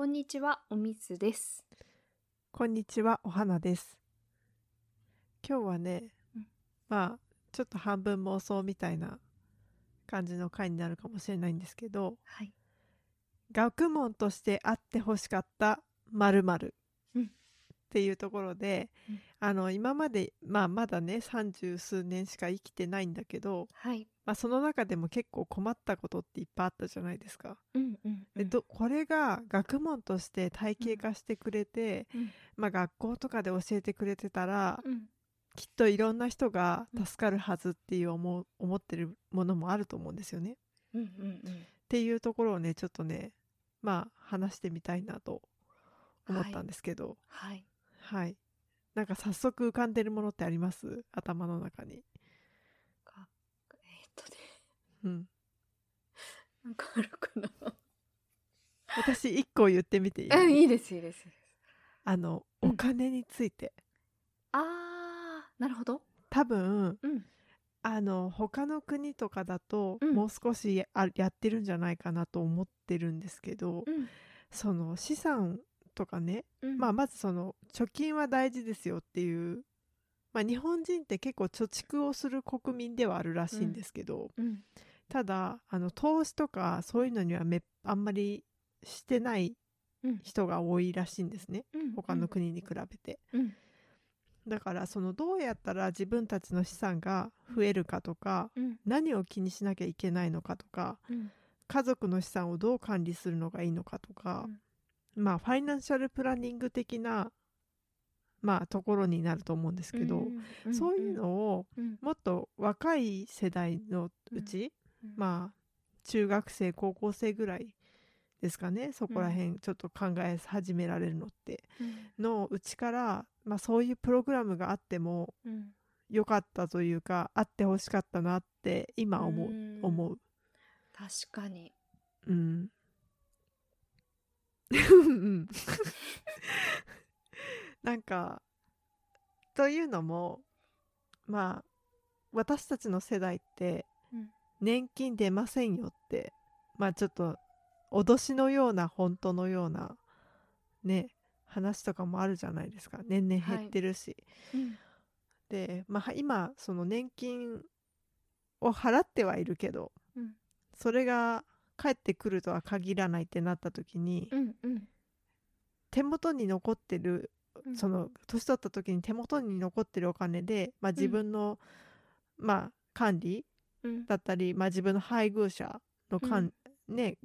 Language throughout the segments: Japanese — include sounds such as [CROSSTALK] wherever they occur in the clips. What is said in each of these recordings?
こんにちは、おみつです。こんにちは、お花です。今日はね、うんまあ、ちょっと半分妄想みたいな感じの回になるかもしれないんですけど、はい。学問としてあってほしかった〇〇うんっていうところで、うんあの、今まで、まあ、まだね、三十数年しか生きてないんだけど、はい。まあ、その中でも結構困ったことっていっぱいあったじゃないですか。うんうんでどこれが学問として体系化してくれて、うん。まあ、学校とかで教えてくれてたら、うん。きっといろんな人が助かるはずっていう思う思ってるものもあると思うんですよね。っうんうん。ていうところをねちょっとねまあ話してみたいなと思ったんですけど。はい。はい、なんか早速浮かんでるものってあります？頭の中に。うん、なんかあるかな。私一個言ってみていい？うん、いいです、いいです。あのうんお金について、あー、なるほど。多分うん。あの他の国とかだと、うんもう少しやあやってるんじゃないかなと思ってるんですけど、うん。その資産とかね、うんまあ、まずその貯金は大事ですよっていう、まあ、日本人って結構貯蓄をする国民ではあるらしいんですけど、うん。ただあの投資とかそういうのにはめあんまりしてないうん。人が多いらしいんですねうん他の国に比べて。うん。だからそのどうやったら自分たちの資産が増えるかとかうん。何を気にしなきゃいけないのかとかうん。家族の資産をどう管理するのがいいのかとか、まあファイナンシャルプランニング的なまあところになると思うんですけど、うんそういうのをうん。もっと若い世代のうち、うんまあ中学生高校生ぐらいですかねそこら辺ちょっと考え始められるのって、うんのうちから、まあ、そういうプログラムがあってもうん。良かったというかあってほしかったなって今思う、うん思う。確かに。うん。う [LAUGHS] んなんかというのもまあ私たちの世代ってうん年金出ませんよってまあちょっと脅しのような本当のようなね話とかもあるじゃないですか年々減ってるし、うん。でまあ今その年金を払ってはいるけどうん。それが返ってくるとは限らないってなった時に、うん。うん。手元に残ってるうんその年取った時に手元に残ってるお金で、まあ、自分の、まあ管理うん。だったり、まあ、自分の配偶者の管、ね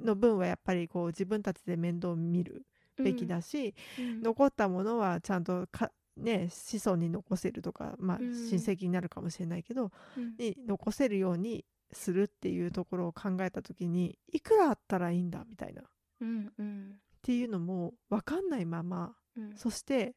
の分はやっぱりこう自分たちで面倒を見るべきだし、うん。残ったものはちゃんとかね子孫に残せるとか、まあ、うん親戚になるかもしれないけど、うんに残せるようにするっていうところを考えた時にいくらあったらいいんだみたいなっうん。うん。ていうのも分かんないままうん。そして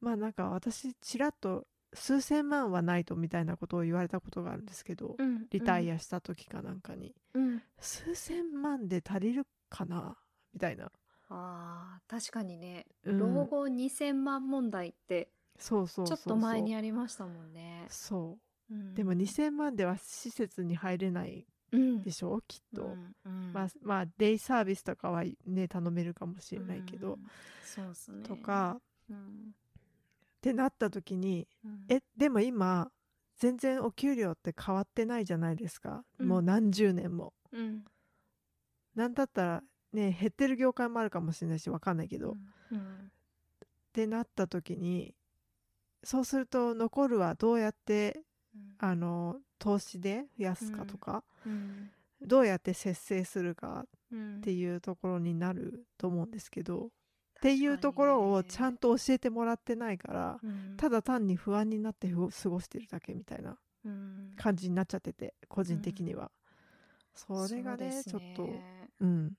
まあなんか私ちらっと数千万はないとみたいなことを言われたことがあるんですけど、うん。リタイアした時かなんかに、うん。数千万で足りるかな？みたいな、あー確かにね、うん。老後2000万問題ってそうそうちょっと前にありましたもんね。そう。うん。でも2000万では施設に入れないうんでしょ？きっと、うんうん。まあまあデイサービスとかはね頼めるかもしれないけど、うん。そうっすね。とかうんってなった時にうん。えでも今全然お給料って変わってないじゃないですか、うん。もう何十年も。うん。なんだったらね減ってる業界もあるかもしれないしわかんないけど、っうん。てなった時にそうすると残るはどうやってあの投資で増やすかとか、うん。どうやって節制するかうん。っていうところになると思うんですけど、っていうところをちゃんと教えてもらってないから、うん。ただ単に不安になってふ過ごしてるだけみたいなうん。感じになっちゃってて個人的には、それがそうでね。すちょっとねうん。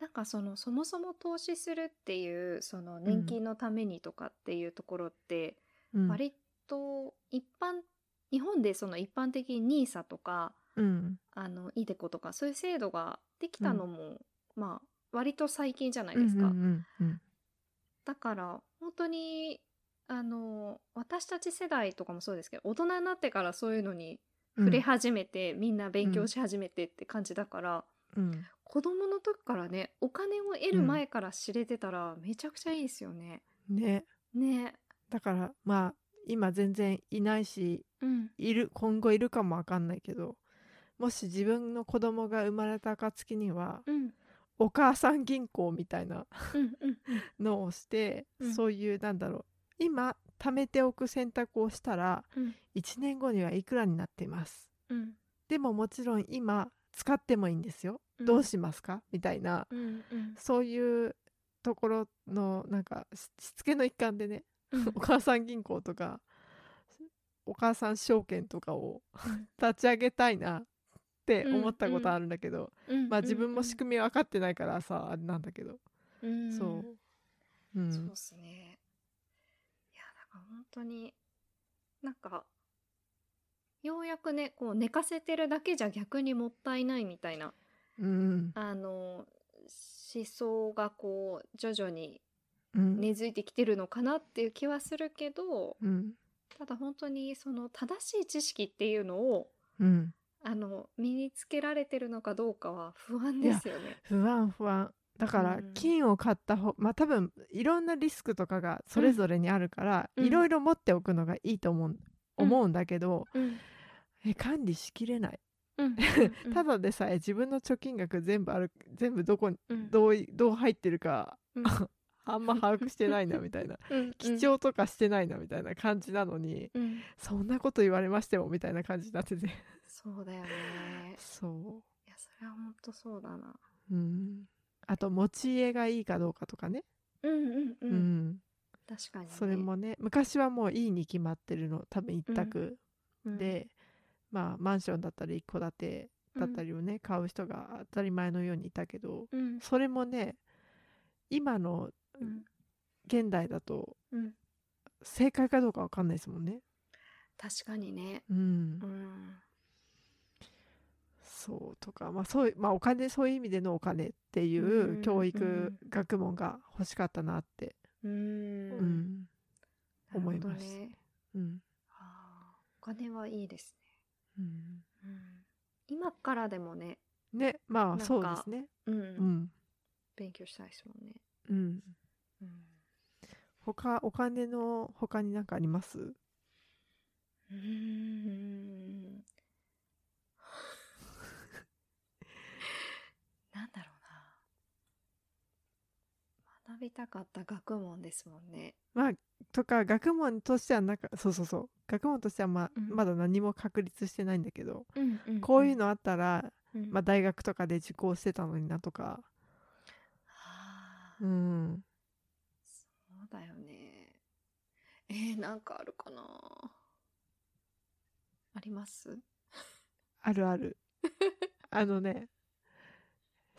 なんかそのそもそも投資するっていうその年金のためにとかっていうところって、うん。割と一般日本でその一般的に NISA とかうん。あの iDeCo とかそういう制度ができたのも、まあ割と最近じゃないですか。うんうんうん。だから本当にあの私たち世代とかもそうですけど大人になってからそういうのにうん。触れ始めて、みんな勉強し始めてって感じだから、うん。子供の時からねお金を得る前から知れてたらめちゃくちゃいいですよね。ね。ね。だからまあ今全然いないしうん。いる今後いるかもわかんないけどもし自分の子供が生まれた暁にはうんお母さん銀行みたいなのをして、うん。そういうなんだろう今貯めておく選択をしたらうん。1年後にはいくらになっています。うん。でももちろん今使ってもいいんですよ、うん。どうしますか？みたいな。うんうん。そういうところのなんかししつけの一環でね、うん。[LAUGHS] お母さん銀行とかお母さん証券とかをうん。[LAUGHS] 立ち上げたいなって思ったことあるんだけど、うんまあ自分も仕組み分かってないからさあれなんだけど、うん。そう、うん、そうですね。いやだから本当になんかようやくねこう寝かせてるだけじゃ逆にもったいないみたいなうん。あの思想がこう徐々にうん。根付いてきてるのかなっていう気はするけどうん。ただ本当にその正しい知識っていうのをうんあの身につけられてるのかどうかは不安ですよね。不安不安。だからうん。金を買った方まあ多分いろんなリスクとかがそれぞれにあるから、うん。いろいろ持っておくのがいいと思う,、うん。思うんだけどうん。え管理しきれない、うんうん [LAUGHS] ただでさえ自分の貯金額全部ある全部どこどういどう入ってるかうん。[LAUGHS] あんま把握してないなみたいな。[LAUGHS] うん。記帳とかしてないなみたいな感じなのに、うん。そんなこと言われましてもみたいな感じになっててそうだよね。そいやそれは本当そうだな。ううんあと持ち家がいいかどうかとかねうんうんう。うんん確かに、ね。それもね昔はもういいに決まってるの多分一択、うん、でまあマンションだったり一戸建てだったりをね、買う人が当たり前のようにいたけどうんそれもね今のうん現代だとうん、正解かどうかわかんないですもんね。確かにね。うんうんそうとか、まあそういまあ、お金そういう意味でのお金っていう教育学問が欲しかったなって、ううん思います。ね。うん。あーお金はいいですうん。ね。うん、今からでもね、ねまあそうですね。うん。うん。勉強したいですもんね。うん、うん。他お金の他に何かあります？うんだろうな学びたかった学問ですもんね。まあとか学問としてはなんかそうそうそう。学問としてはまあ、うん。まだ何も確立してないんだけど、うんうんこういうのあったら、うん。まあ、大学とかで受講してたのになとか、うん、そうだよね。えー、なんかあるかな。あります？あるある。[LAUGHS] あのね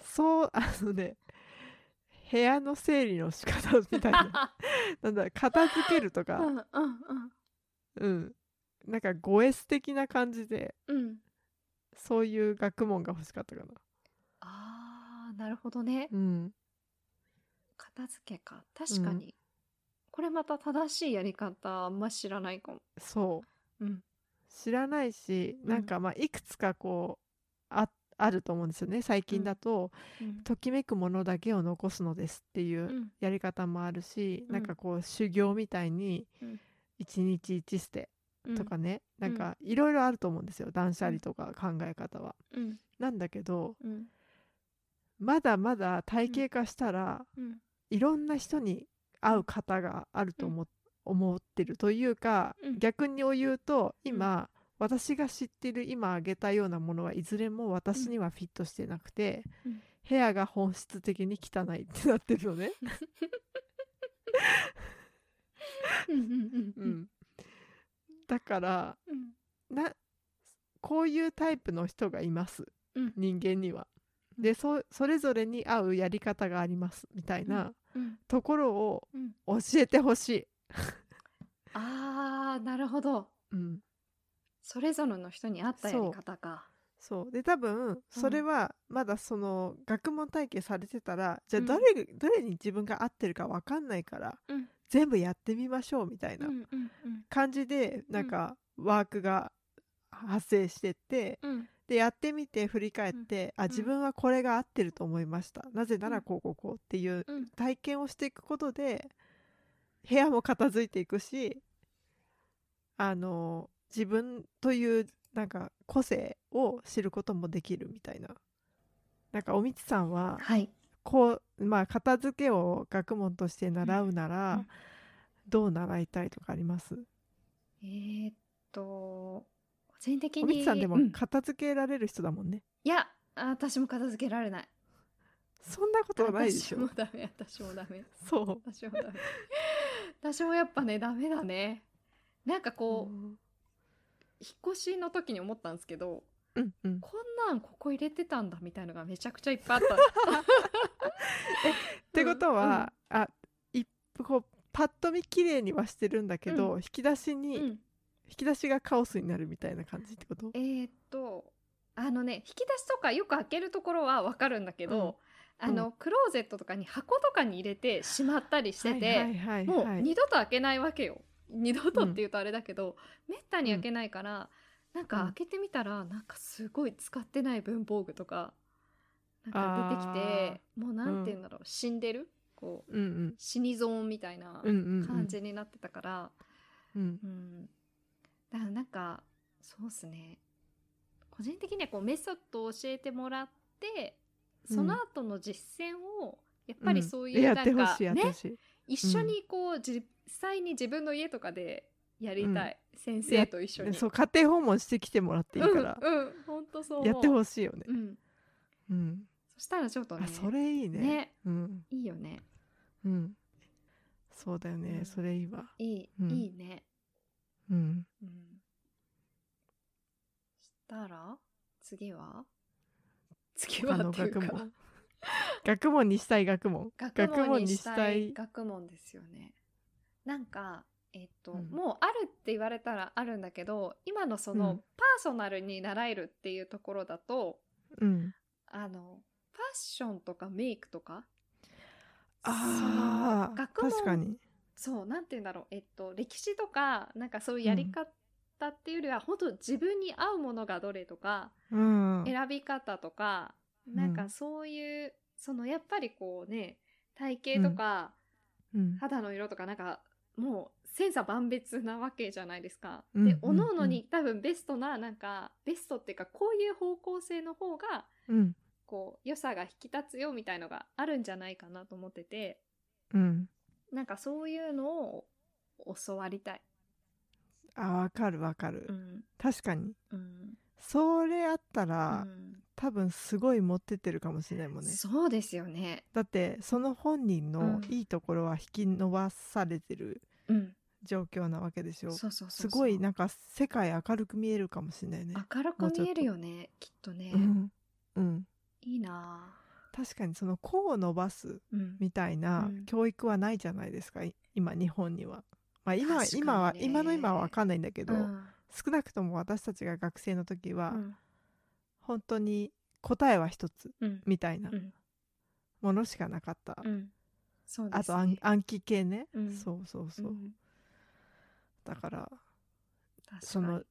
そうあのね部屋の整理の仕方みたいな [LAUGHS] なんだ片付けるとか、うんうんうんうん、なんかゴエス的な感じでうん。そういう学問が欲しかったかな。ああ、なるほどね。うん、片付けか。確かに。これまた正しいやり方あんま知らないかも。そううん。知らないしうんなんかまあいくつかこうああると思うんですよね最近だと、うん。ときめくものだけを残すのですっていううん。やり方もあるし、うん。なんかこう修行みたいにうん。一日一捨てうん。とかね、なんかいろいろあると思うんですよ断捨離とか考え方は。うん。なんだけどうん。まだまだ体系化したら、うん。いろんな人に会う方があると思,、思ってるというか、うん。逆にを言うと今、私が知ってる今挙げたようなものはいずれも私にはフィットしてなくて、うん。部屋が本質的に汚いってなってるのね。だからうん。なこういうタイプの人がいます、うん。人間には。でそそれぞれに合うやり方がありますみたいなうん。ところをうん。教えてほしい。ああ、なるほど。うん、それぞれの人に合ったやり方か。そう。で多分それはまだその学問体系されてたら、じゃあうん。誰がどれに自分が合ってるか分かんないから、うん。全部やってみましょうみたいなうんうんうん。感じでなんかワークが発生してってうん。でやってみて振り返って、あん。自分はこれが合ってると思いました、なぜならこうこうこうっていううん。体験をしていくことで部屋も片付いていくしあの自分というなんか個性を知ることもできるみたいな。なんかおみつさんははい。こうまあ片付けを学問として習うなら、うんどう習いたいとかあります？えーっと個人的におみつさんでもうん。片付けられる人だもんね、いやあ私も片付けられない。そんなことはないでしょ。私もダメ私もダメ。そう。私もダメ。私もやっぱねダメだね。なんかこう、うん引っ越しの時に思ったんですけどうんうん。こんなんここ入れてたんだみたいのがめちゃくちゃいっぱいあった。[LAUGHS] ってことは、あ一こうパッと見綺麗にはしてるんだけど、うん。引き出しに、うん、うん引き出しがカオスになるみたいな感じってこと？えーっとあのね引き出しとかよく開けるところはわかるんだけど、あの、うクローゼットとかに箱とかに入れてしまったりしてて、はいはいはいもうはい。二度と開けないわけよ二度とって言うとあれだけど、めったに開けないから、なんか開けてみたら、なんかすごい使ってない文房具とかなんか出てきてもうなんて言うんだろう、死んでる？こううんうん。死にゾーンみたいなうんうんうん。感じになってたから、うんうん。だからなんかそうっすね。個人的にはこうメソッドを教えてもらってその後の実践をやっぱりそういうやなんかね一緒にこう実際に自分の家とかでやりたい、先生と一緒に。そう家庭訪問してきてもらっていいから、うんうん本当そう。思うやってほしいよね。うん。うん、そしたらちょっとねあそれいいね。ね。うん。いいよね。うん。そうだよね、うん。それいいわ。いい、うん。いいね。うん。うん。したら次は？次はっていうか。学問。[LAUGHS] 学問にしたい学問。学問にしたい。学問ですよねなんかえっと、うん。もうあるって言われたらあるんだけど今のその、うん。パーソナルに習えるっていうところだとうん。あのファッションとかメイクとかあ学問確かに。そうなんて言うんだろうえっと歴史とかなんかそういうやり方っていうよりは、本当自分に合うものがどれとか、うん。選び方とか、うんなん。かそういうそのやっぱりこうね体型とか、うん。肌の色とかなんかもう千差万別なわけじゃないですか。うんで各うん。々に多分ベストななんかベストっていうかこういう方向性の方がうん。こう良さが引き立つよみたいのがあるんじゃないかなと思ってて。うん。なんかそういうのを教わりたい。あわかるわかる、うん。確かに。うん。それあったうら、ん。多分すごい持ってってるかもしれないもんね。そうですよね。だってその本人のうん。いいところは引き伸ばされてるうん、状況なわけでしょ、そうそうそうそう。すごいなんか世界明るく見えるかもしれないね。明るく見えるよねきっとね、うん、うん、いいな。確かにその個を伸ばすみたいなうん。教育はないじゃないですかい今日本には、まあ、今ね。今は今の今は分かんないんだけど、うん。少なくとも私たちが学生の時は、うん。本当に答えは一つうん。みたいなうん。ものしかなかった、うんそうです、ね、あと暗暗記系ね、うん。そうそうそう、ん。だからその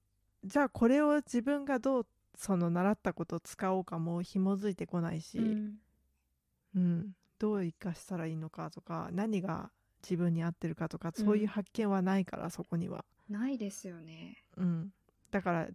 じゃあこれを自分がどうその習ったことを使おうかも紐づいてこないし、うん。うん。どう生かしたらいいのかとか何が自分に合ってるかとかそういう発見はないから、そこには、ないですよね。うん、だから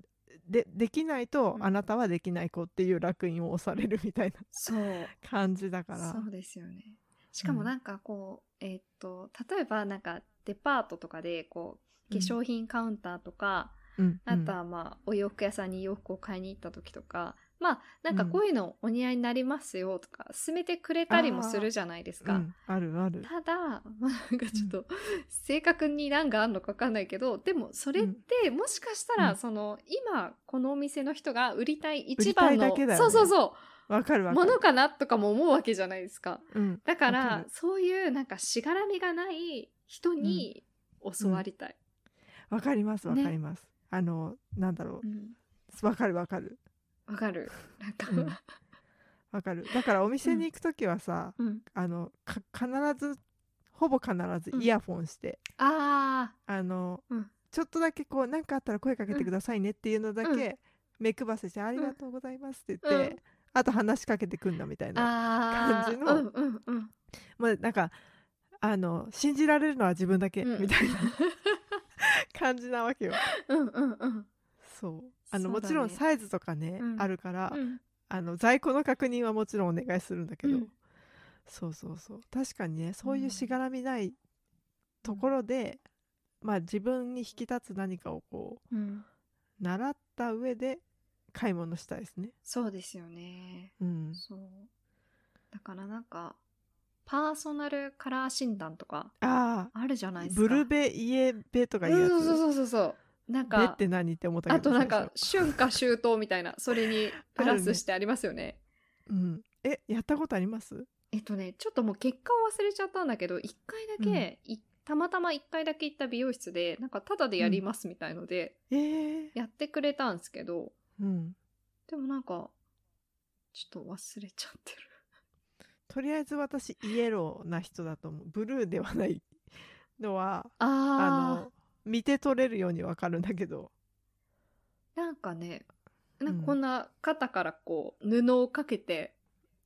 でできないと、うん。あなたはできない子っていう烙印を押されるみたいなそう。[LAUGHS] 感じだから。そうですよねしかもなんかこう、えーっと例えばなんかデパートとかでこう化粧品カウンターとか、うん。あとはまあお洋服屋さんに洋服を買いに行った時とかまあなんかこういうのお似合いになりますよとか勧めてくれたりもするじゃないですか。うん、あるある。ただ、まあ、なんかちょっと正確に何があるのか分かんないけどでもそれってもしかしたら、うん。その今このお店の人が売りたい一番の、ね。そうそうそうわかるわかる。ものかなとかも思うわけじゃないですか。うん、だかわからる。そういうなんかしがらみがない人に教わりたい。わかりますわねかります、あのなんだろう。ん。うわかるわかる。わかる。なんか、うん。わかる。だからお店に行く時はさ、うん。あのか必ずほぼ必ずうん。イヤフォンして、ああの、うん。ちょっとだけこう何かあったら声かけてくださいねっていうのだけ、目配せして「ありがとうございます」って言って、うんあと話しかけてくんだみたいな感じの。うんうまあなんかあの信じられるのは自分だけ、うん。みたいな [LAUGHS] 感じなわけよ。うんうんうん。そう。あのもちろんサイズとかね、うん。あるから、うん。あの在庫の確認はもちろんお願いするんだけど、うん。そうそうそう。確かにねそういうしがらみないところで、まあ自分に引き立つ何かをこうん。う習った上で買い物したいですね。そうですよね。うん、そう。だからなんかパーソナルカラー診断とかああるじゃないあですか。ブルベイエベとかいうやつ、うんそうそうそうそうなんベっかて何って思ったけどあとなんか最春夏秋冬みたいなそれにプラスしてありますよね。初うん、えやったことあります？えっとねちょっともう結果を忘れちゃったんだけど1回だけ、いたまたま1回だけ行った美容室でなんかタダでやりますみたいので、えー、やってくれたんですけどうん。でもなんかちょっと忘れちゃってる。[LAUGHS] とりあえず私イエローな人だと思う。ブルーではない。のはああの見て取れるようにわかるんだけど。ーなんかねなんかこんな肩からこう布をかけて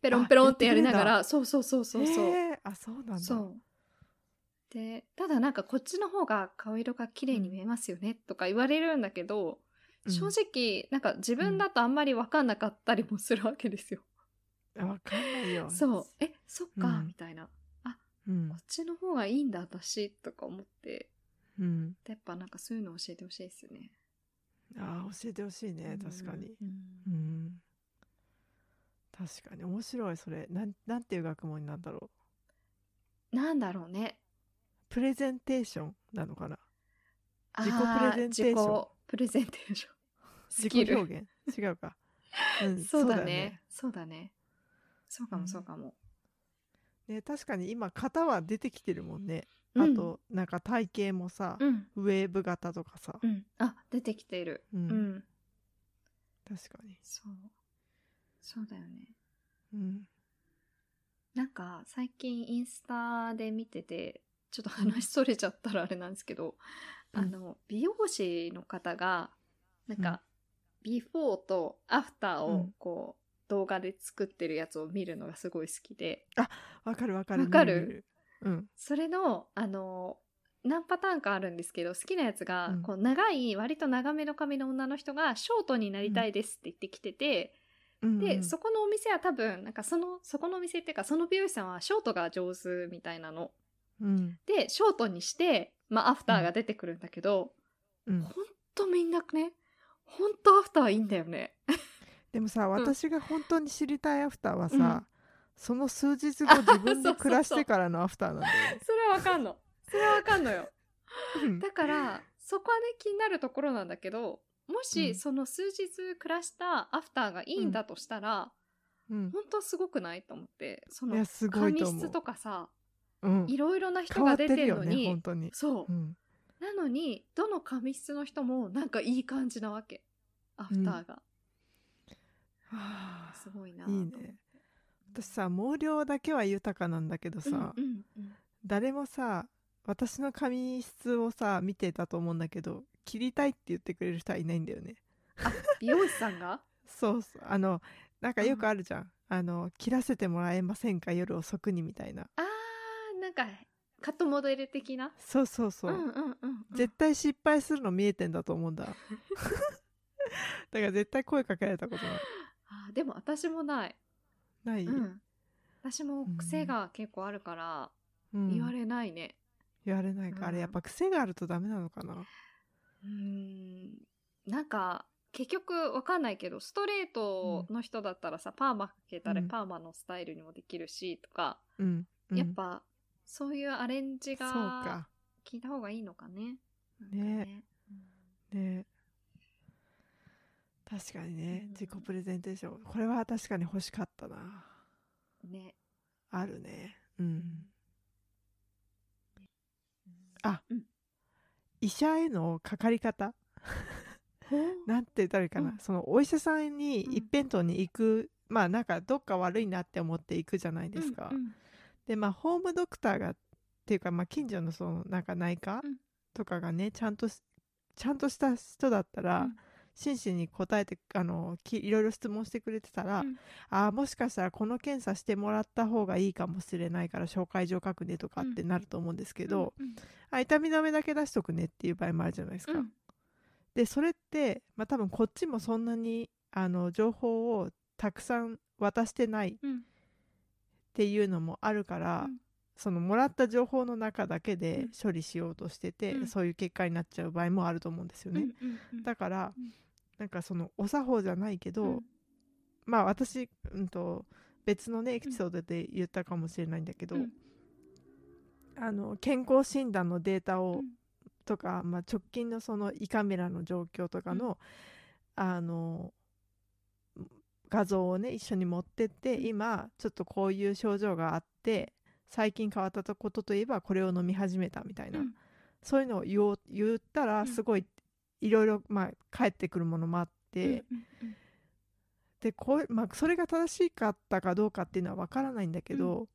ペロンペロンってやりながらそうそうそうそうそう、えー。あそうなんだ。そう。でただなんかこっちの方が顔色が綺麗に見えますよねとか言われるんだけど、うん正直なんか自分だとあんまり分かんなかったりもするわけですよ。あわかんないよ。そう。えそっか、うん。みたいな。うん。こっちの方がいいんだ私とか思って。うん。やっぱなんかそういうの教えてほしいですよね。あー教えてほしいね確かに。うん。うん。確かに面白いそれ。なんなんていう学問になんだろう。なんだろうね。プレゼンテーションなのかな。自己プレゼンテーション。自己プレゼンテーション。ス自己表現？違うか、[LAUGHS] うん、そうだよね。そうだね。そうかうん。もそうかも。ね確かに今型は出てきてるもんね、うん。あとなんか体型もさ、うん。ウェーブ型とかさ、うん。あ出てきてる。ううん。ん確かに、そう。そうだよね。うん、なんか最近インスタで見ててちょっと話それちゃったらあれなんですけど、うん。あの美容師の方がなんか、ビフォーとアフターをうん。こう、動画で作ってるやつを見るのがすごい好きで。わかるわかる。わかる？うん。それのあの何パターンかあるんですけど好きなやつが、うん。こう長い割と長めの髪の女の人がショートになりたいですって言ってきてて、うん。で、うん。そこのお店は多分なんかそのそこのお店っていうかその美容師さんはショートが上手みたいなの。うん。でショートにして、まあ、アフターが出てくるんだけど、うん。ほんとみんなねほんとアフターいいんだよね。でもさ私が本当に知りたいアフターはさ、うん。その数日後自分で暮らしてからのアフターなんだよね。それはわかんの。それはわかんのよ。うん。だからそこはね気になるところなんだけどもし、うん。その数日暮らしたアフターがいいんだとしたら、うん。ほん。とすごくないと思って。そのいやすごい髪とかさうん。いろいろな人が出てるよねるのに、本当に。そう、うんなのにどの髪質の人もなんかいい感じなわけ。アフターが、はあすごいないいね。私さ毛量だけは豊かなんだけどさ、うんうんうん。誰もさ私の髪質をさ見てたと思うんだけど切りたいって言ってくれる人はいないんだよね。あ美容師さんが？そうそう。あのなんかよくあるじゃん、あの切らせてもらえませんか？夜遅くにみたいな。あーなんかカットモデル的な？そうそうそう、んうんうんうん。絶対失敗するの見えてんだと思うんだ。[LAUGHS] だから絶対声かけられたことない。あーでも私もない、ない、うん、私も癖が結構あるからうん。言われないね。言われないか、あれやっぱ癖があるとダメなのかな？うーん。なんか結局わかんないけどストレートの人だったらさ、パーマかけたらうんパーマのスタイルにもできるしとか、うん、うん。やっぱそういうアレンジがか。聞いた方がいいのかね。かうんね。確かにね、うん。自己プレゼンテーション。これは確かに欲しかったな。ね。あるね。うん。あ。うん。医者へのかかり方？[LAUGHS] なんて言ったらいいかな、うん。そのお医者さんにうん。一辺倒に行く、まあなんかどっか悪いなって思って行くじゃないですか、うんうんでまあホームドクターがっていうかまあ近所のそのなんか内科うん。とかがねちゃんとしちゃんとした人だったら、うん。真摯に答えてあのきいろいろ質問してくれてたら、うん。あーもしかしたらこの検査してもらった方がいいかもしれないから紹介状書くねとかってなると思うんですけど、うんあ痛み止めだけ出しとくねっていう場合もあるじゃないですか。うん。でそれって、まあ、多分こっちもそんなにあの情報をたくさん渡してないっうんていうのもあるから、うん。そのもらった情報の中だけうでん。処理しようとしてて、うん。そういう結果になっちゃう場合もあると思うんですよね。だから、うん。なんかそのお作法じゃないけど、うん。まあ私、うん、と別のねエピソードで言ったかもしれないんだけど、うん。あの健康診断のデータを、うん。とか、まあ、直近のその胃カメラの状況とかの、あの画像をね一緒に持ってって、うん。今ちょっとこういう症状があって最近変わったことといえばこれを飲み始めたみたいな、うん。そういうのを言言ったらうん。すごいいろいろまあ返ってくるものもあって、うんうんでこう、まあ、それが正しかったかどうかっていうのは分からないんだけど、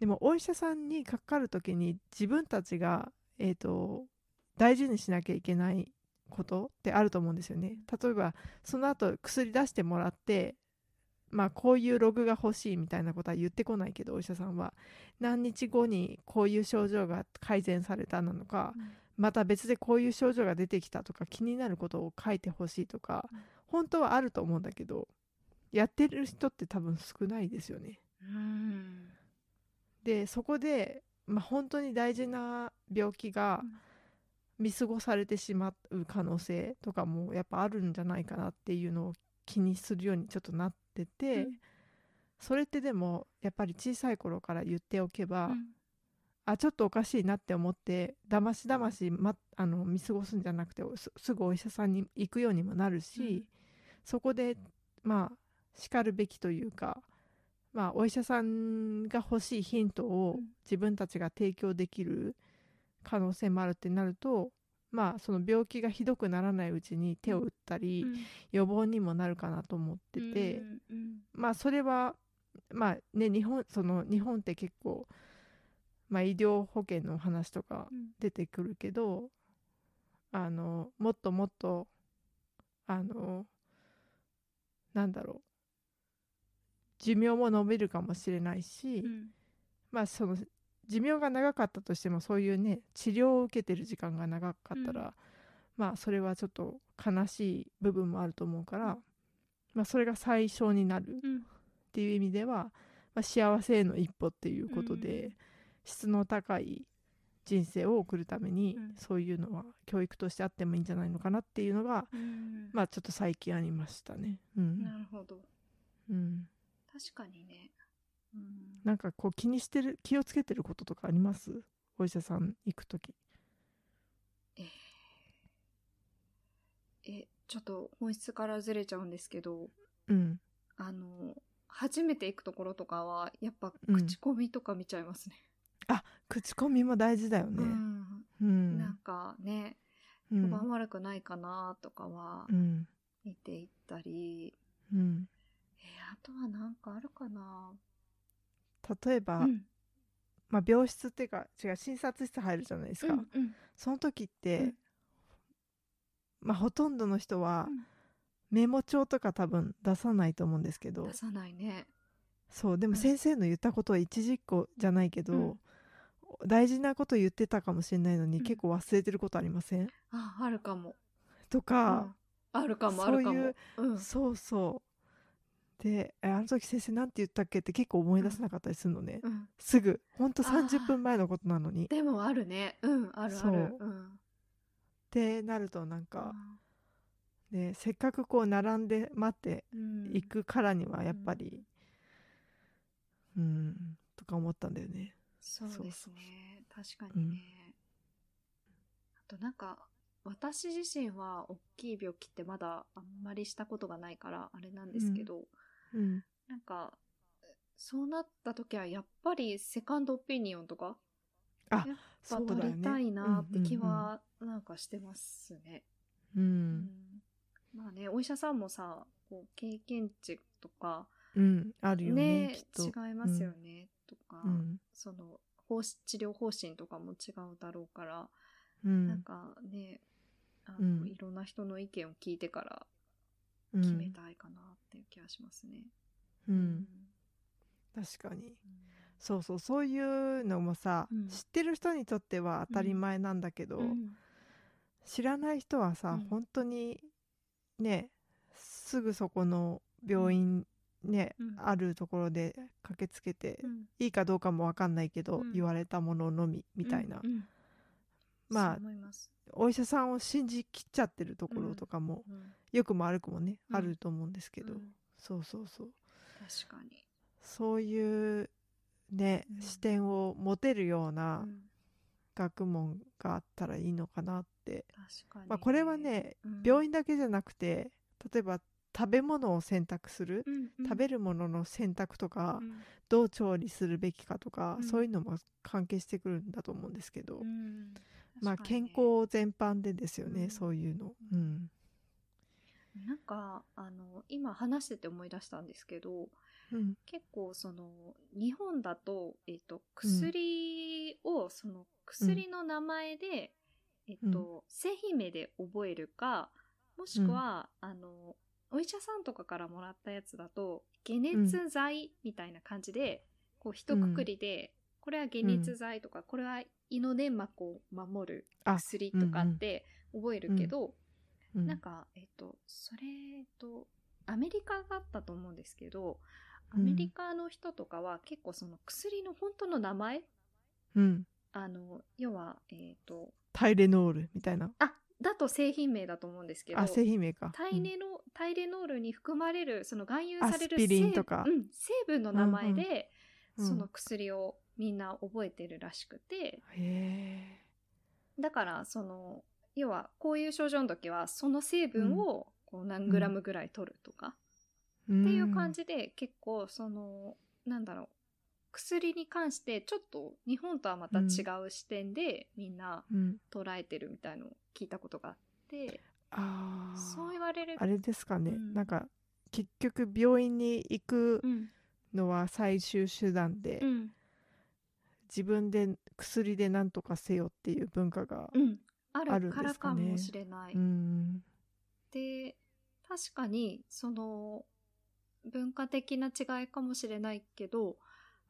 でもお医者さんにかかる時に自分たちが、えー、と大事にしなきゃいけないことってあると思うんですよね。例えばその後薬出してもらってまあこういうログが欲しいみたいなことは言ってこないけどお医者さんは。何日後にこういう症状が改善されたなのかまた別でこういう症状が出てきたとか気になることを書いてほしいとかうん。本当はあると思うんだけどやってる人って多分少ないですよね。うん。でそこで、まあ、本当に大事な病気が見過ごされてしまう可能性とかもやっぱあるんじゃないかなっていうのを気にするようにちょっとなってて、うん。それってでもやっぱり小さい頃から言っておけば、うん。あちょっとおかしいなって思ってだましだまし、ま、あの見過ごすんじゃなくてすすぐお医者さんに行くようにもなるし、うん。そこでまあしかるべきというか、まあ、お医者さんが欲しいヒントをうん。自分たちが提供できる可能性もあるってなるとまあその病気がひどくならないうちに手を打ったり、うん。予防にもなるかなと思ってて。まあそれはまあね日本その日本って結構、まあ、医療保険の話とかうん。出てくるけどあのもっともっとあのなんだろう寿命も伸びるかもしれないし、うん。まあその寿命が長かったとしてもそういうね治療を受けてる時間が長かったら、うん。まあそれはちょっと悲しい部分もあると思うから、まあそれが最小になるうん。っていう意味では、まあ、幸せへの一歩っていうことで、うん質の高い人生を送るために、うん。そういうのは教育としてあってもいいんじゃないのかなっていうのが、うん。まあちょっと最近ありましたね。うん。なるほど。うん、確かにねうん。なんかこう気にしてる気をつけてることとかあります？お医者さん行く時。えちょっと本質からずれちゃうんですけど。うん。あの初めて行くところとかはやっぱうん。口コミとか見ちゃいますね。口コミも大事だようね。ん。うん。なんかねうん。評判悪くないかなとかはうん。見ていったり、うん。えあとはなんかあるかな例えば、うん。まあ、病室っていうか違う診察室入るじゃないですか、うんうん。その時って、うん。まあ、ほとんどの人はうん。メモ帳とか多分出さないと思うんですけど。出さないね。そうでもうん。先生の言ったことは一実行じゃないけど、うん。大事なこと言ってたかもしれないのに、うん。結構忘れてることありません？ああるかも。とうかん、あるかもあそういうるかも。うん。そうそうでえあの時先生なんて言ったっけ？って結構思い出せなかったりするのね、うん。すぐ。ほんとあー。30分前のことなのに。っでもあるね。うんあるある。そう。うん。てなるとなんか、ね、せっかくこう並んで待ってうん。行くからにはやっぱりうんとか思ったんだよね。そうそうですね確かにね、あとなんか私自身は大きい病気ってまだあんまりしたことがないからあれなんですけど、うんなんかそうなった時はやっぱりセカンドオピニオンとかあやっぱ取りたいなって気はなんかしてますね。うん。ううん。んまあねお医者さんもさこう経験値とかうんあるよねねきっと。違いますよね、とか、うん。その方針治療方針とかも違うだろうから、うん。なんかねあの、うん。いろんな人の意見を聞いてからうん決めたいかなっていう気がしますね。うん、確かに。そうそう。そういうのもさ、うん。知ってる人にとっては当たり前なんだけど、うん。知らない人はさ、うん。本当にねすぐそこの病院ね、うん。あるところで駆けつけて、うん。いいかどうかも分かんないけど、うん。言われたもののみみたいな、うんうんまあお医者さんを信じきっちゃってるところとかも、うん。よくも悪くもね、うん。あると思うんですけど、うん。そうそうそう。確かに。そういうね、うん。視点を持てるようなうん。学問があったらいいのかなって、確かに。まあ、これはね、うん。病院だけじゃなくて例えば食べ物を選択する、うんうん。食べるものの選択とか、うん。どう調理するべきかとか、うん。そういうのも関係してくるんだと思うんですけど、うんまあ健ね康全般でですよね、うん。そういうの。うん。なんかあの今話してて思い出したんですけどうん。結構その日本だと,、えっと薬を、その薬の名前で、えっと製品名で覚えるかもしくは、あのお医者さんとかからもらったやつだと解熱剤みたいな感じで、こう一括りで、これは解熱剤とか、これは胃の粘膜を守るあ薬とかって覚えるけど、うん。なんか、えっと、それと、アメリカだったと思うんですけど、アうん。メリカの人とかは結構その薬の本当の名前、うん。あの、要は、えっと、タイレノールみたいな？あ、だと製品名だと思うんですけど、あ製品名か。タイネノ、タイレノールに含まれる、その含有されるアスピリンとか。成うん、成分の名前で、うん。うん。その薬をみんな覚えてるらしくて、だから、その、要は、こういう症状の時は、その成分を、こう、何グラムぐらい取るとか、ってっていう感じで結構そのなんだろう薬に関してちょっと日本とはまた違う視点でみんなうん、捉えてるみたいのを聞いたことがあって。あー。そう言われるあれですかね、うん。なんか結局病院に行くうん。のは最終手段で、うん自分で薬で何とかせよっていう文化が、うん。ああるんるからですかね。かもしれない。うんで確かにその文化的な違いかもしれないけど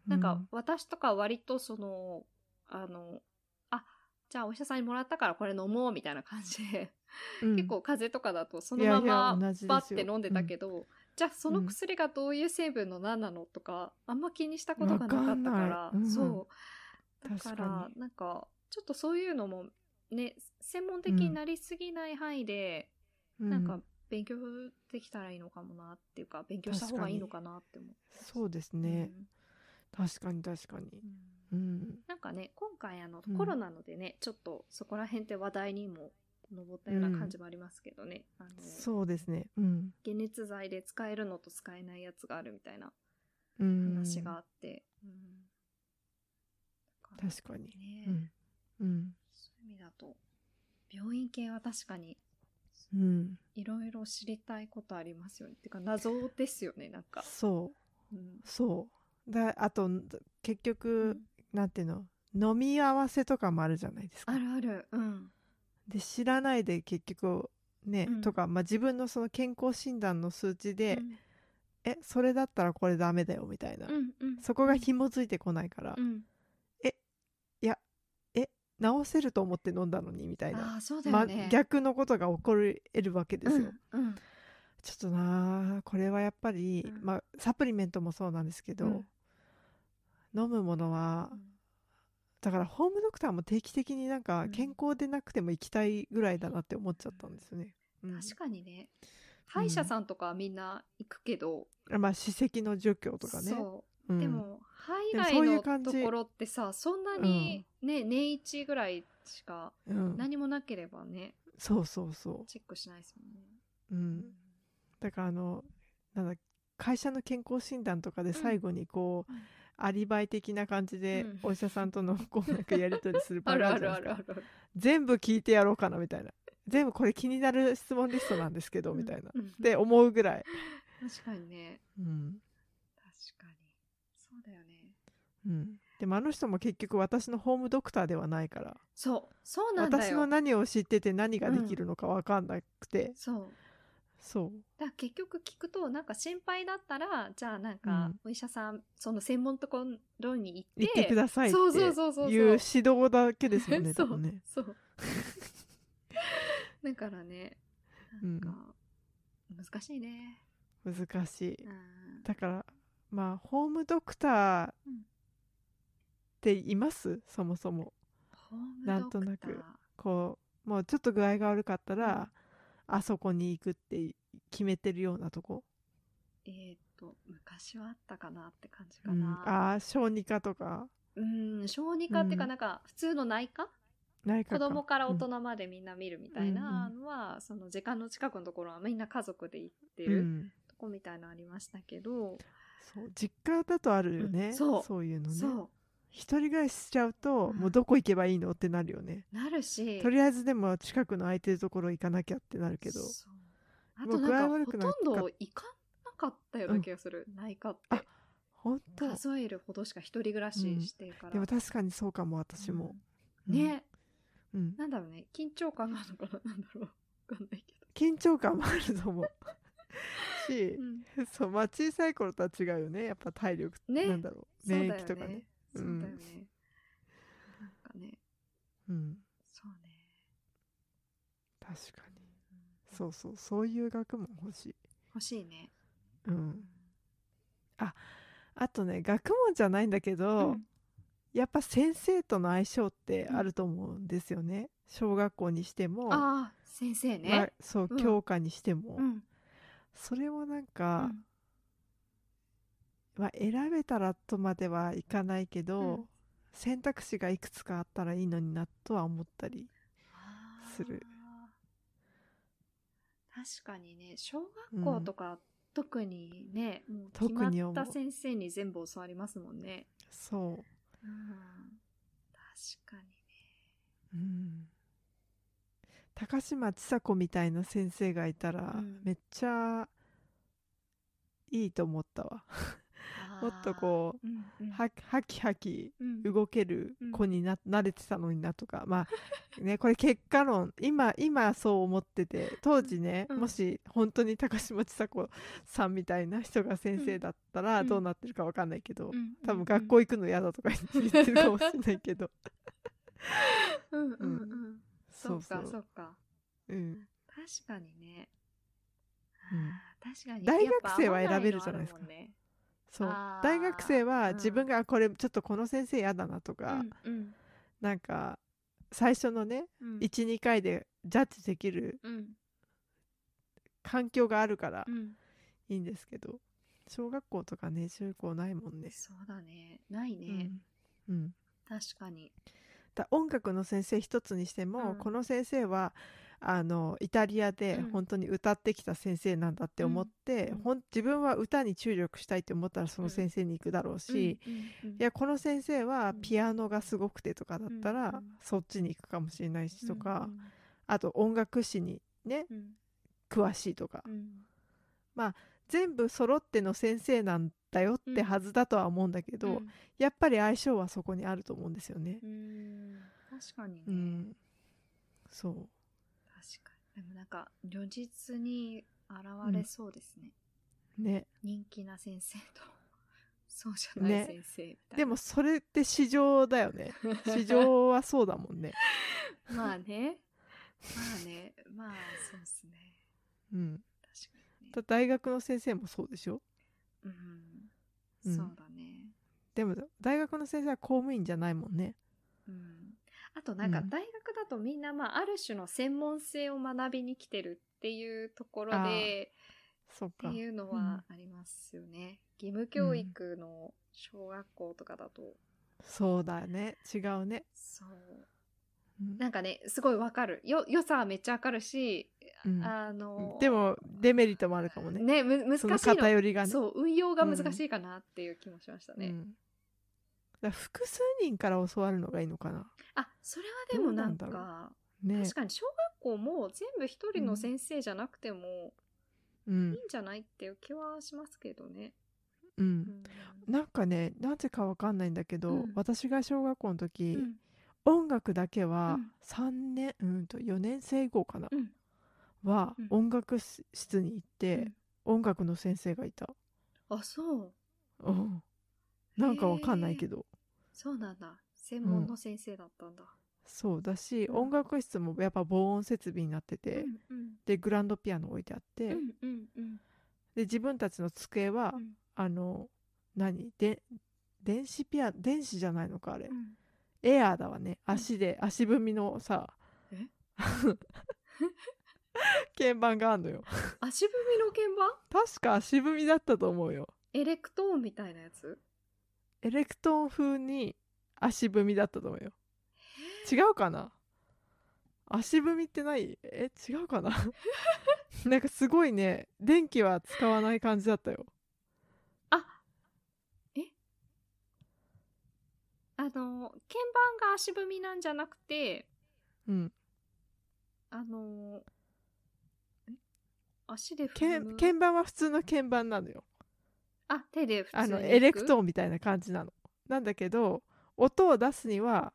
なんか私とかは割とそのあのあじゃあお医者さんにもらったからこれ飲もうみたいな感じでうん。結構風邪とかだとそのままバッて飲んでたけど、じゃあその薬がどういう成分の何なのとかあんま気にしたことがなかったから、うん。そう。だからに。なんかちょっとそういうのもね専門的になりすぎない範囲で、うん。なんか勉強できたらいいのかもなっていうか勉強した方がいいのかなって思って。そうですね、確かに確かに。うん。うん。なんかね今回あの、うん。コロナのでねちょっとそこら辺って話題にも上ったような感じもありますけどね、あのそうですね。うん。解熱剤で使えるのと使えないやつがあるみたいなうん。話があって、うん。だら確かにね、うん。うん。そういう意味だと病院系は確かにうん。いろいろ知りたいことありますよね。てか謎ですよねなんか、そう。うん。そう。だあと結局、うん。なんていうの？飲み合わせとかもあるじゃないですか。あるある。うんで知らないで結局ね、うん。とか、まあ、自分のその健康診断の数値で、うん。えそれだったらこれダメだよみたいな、うんうん。そこが紐づいてこないから、うん。治せると思って飲んだのにみたいな、ああそうだま逆のことが起こるわけですよ、うんうん。ちょっとなあこれはやっぱり、うん。まあ、サプリメントもそうなんですけど、うん。飲むものはだからホームドクターも定期的になんかうん。健康でなくても行きたいぐらいだなって思っちゃったんですよね。うん。確かにね。歯医者さんとかはみんな行くけど、まあ歯石の除去とかね。そう、うん。でも歯以でもそういう外感じのところってさそんなにね、年一ぐらいしかうん。何もなければねそうそうそチェックしないですもんね、う。うん、だからあのなんだ会社の健康診断とかで最後にこう、うんアリバイ的な感じでうん。お医者さんとのこうなんかやり取りする [LAUGHS] あ場るあがあるじゃないで全部聞いてやろうかなみたいな。全部これ気になる質問リストなんですけど、みたいな。っうん。て思うぐらい、確かにね。うん。確かに。そうだよね。うん、でもあの人も結局私のホームドクターではないから。そう。そうなんだよ。私の何を知ってて何ができるのか分かんなくて、そうそう。だ結局聞くとなんか心配だったらじゃあなんかうん。お医者さん、その専門のところに行って言ってくださいってそうそうそうそうそう。いう指導だけですもんねそう多分ねそう。[LAUGHS] だからねなんか、難しいね。難しい。うん。だからまあホームドクターっうんています？そもそも。なんとなく。こうもうちょっと具合が悪かったら、あそこに行くって決めてるようなとこ、えーっと昔はあったかなって感じうん、かな、ああ小児科とか？うん小児科っていうかうん。なんか普通の内科、内科か。子供から大うん。人までみんな見るみたいなのは、その時間の近くのところはみんな家族で行ってるうん。とこみたいなのありましたけど、そう実家だとあるよね、うんそう。いうのね。そ一人暮らししちゃうと、うん。もうどこ行けばいいのってなるよね。うなるし。とりあえずでも近くの空いてるところ行かなきゃってなるけど。そう。あとなんかほとんど行かなかったような気がする、内科って。あ本当。数えるほどしか一人暮らししてるから、でも確かにそうかも私も、うん。ね、うん、なんだろうね。緊張感があるのかな。なんだろう。わかんないけ緊張感もあると思う。[LAUGHS] しど、うん。そうまあ小さい頃とは違うよね。やっぱ体力、ね。なんだろう。免疫とかねそううんだよね、なんかね。うん。そうね、確かに。うん。そうそう。そういう学問欲しい。欲しいね。うん。あとね学問じゃないんだけど、うん。やっぱ先生との相性ってあると思うんですよね、小学校にしても、ああ先生ね、まあそううん。教科にしても、うん。それもなんうか、んまあ、選べたらとまではいかないけど、うん。選択肢がいくつかあったらいいのになとは思ったりする。確かにね小学校とか、特にねもう決まった先生に全部教わりますもんね、そう。ん、確かにね。う、うん、高嶋ちさ子みたいな先生がいたら、うん。めっちゃいいと思ったわもっとこう、うんうん、ははきはきうん。動ける子にな、慣れてたのになとかまあ [LAUGHS] ねこれ結果論今今そう思ってて当時ね、うん。もし本当に高嶋ちさ子さんみたいな人が先生だったらうん。どうなってるかわかんないけど、うん。多分学校行くの嫌だとか言ってるかもしれないけど。うんうんうん。そうかそうか。うん、確かにね、うん。確かに。大学生は選べるじゃないですか。ねそう。大学生はうん。自分がこれちょっとこの先生嫌だなとか、うんなんか最初のねうん。12回でジャッジできるうん。環境があるからうん。いいんですけど小学校とかね中高ないもんね。そうだね。ないね、うん。うん、確かに。だ音楽の先生一つにしても、うん。この先生はあのイタリアでうん。本当に歌ってきた先生なんだって思って、うん。ほん自分は歌に注力したいって思ったらその先生に行くだろうし、うん。いやこの先生はうん。ピアノがすごくてとかだったら、そっちに行くかもしれないしとか、うん。あと音楽史にねうん。詳しいとか、うん。全部揃っての先生なんだよってはずだとは思うんだけど、うん。やっぱり相性はそこにあると思うんですよね。うん。確かにね、うん、そう。確かに。でもなんか如実に現れそうですね、ね。人気な先生と [LAUGHS] そうじゃないね。先生みたいな、でもそれって市場だよね。[LAUGHS] 市場はそうだもんね。まあね。まあね。まあそうっすね。うん、確かにね。だ大学の先生もそうでしょ？うん、うん。そうだね。でも大学の先生は公務員じゃないもんね。うんあとなんかうん。大学だとみんなまあある種の専門性を学びに来てるっていうところでそっか。っていうのはありますよね、義務教育の小学校とかだと、そうだね。違うね。そう。うん。なんかねすごいわかる。よ良さはめっちゃわかるし、うん。あのでもデメリットもあるかもね。ねむ難しいそのの偏りがね。そう運用が難しいかなっていう気もしましたね、うんだ複数人から教わるのがいいのかな。あそれはでもなんかね確かに小学校も全部一人の先生じゃなくてもうん。いいんじゃないっていう気はしますけどね、ううん。んなんかねなぜかわかんないんだけど、うん。私が小学校の時、うん。音楽だけはうん。3年うんと4年生以降かな、うん。はうん。音楽室に行って、うん。音楽の先生がいた、あそう。うん、なんかわかんないけどそうなんだ。専門の先生だったんだ、そうだし、うん。音楽室もやっぱ防音設備になってて、うんうん。でグランドピアノ置いてあって、うんうんうん。で自分たちの机は、うん。あの何？で電子ピア電子じゃないのかあれ、うん。エアーだわね。うん。足で、足踏みのさえ？[LAUGHS] 鍵盤があんのよ。足踏みの鍵盤？確か足踏みだったと思うよ。エレクトーンみたいなやつ？エレクトーン風に足踏みだったと思うよ。違うかな？足踏みってない？え違うかな？[LAUGHS] なんかすごいね電気は使わない感じだったよ。あえ？あの鍵盤が足踏みなんじゃなくてうん。あのえ？足でけ踏む？鍵盤は普通の鍵盤なのよあ手で普通にあのエレクトーンみたいな感じなの。なんだけど音を出すには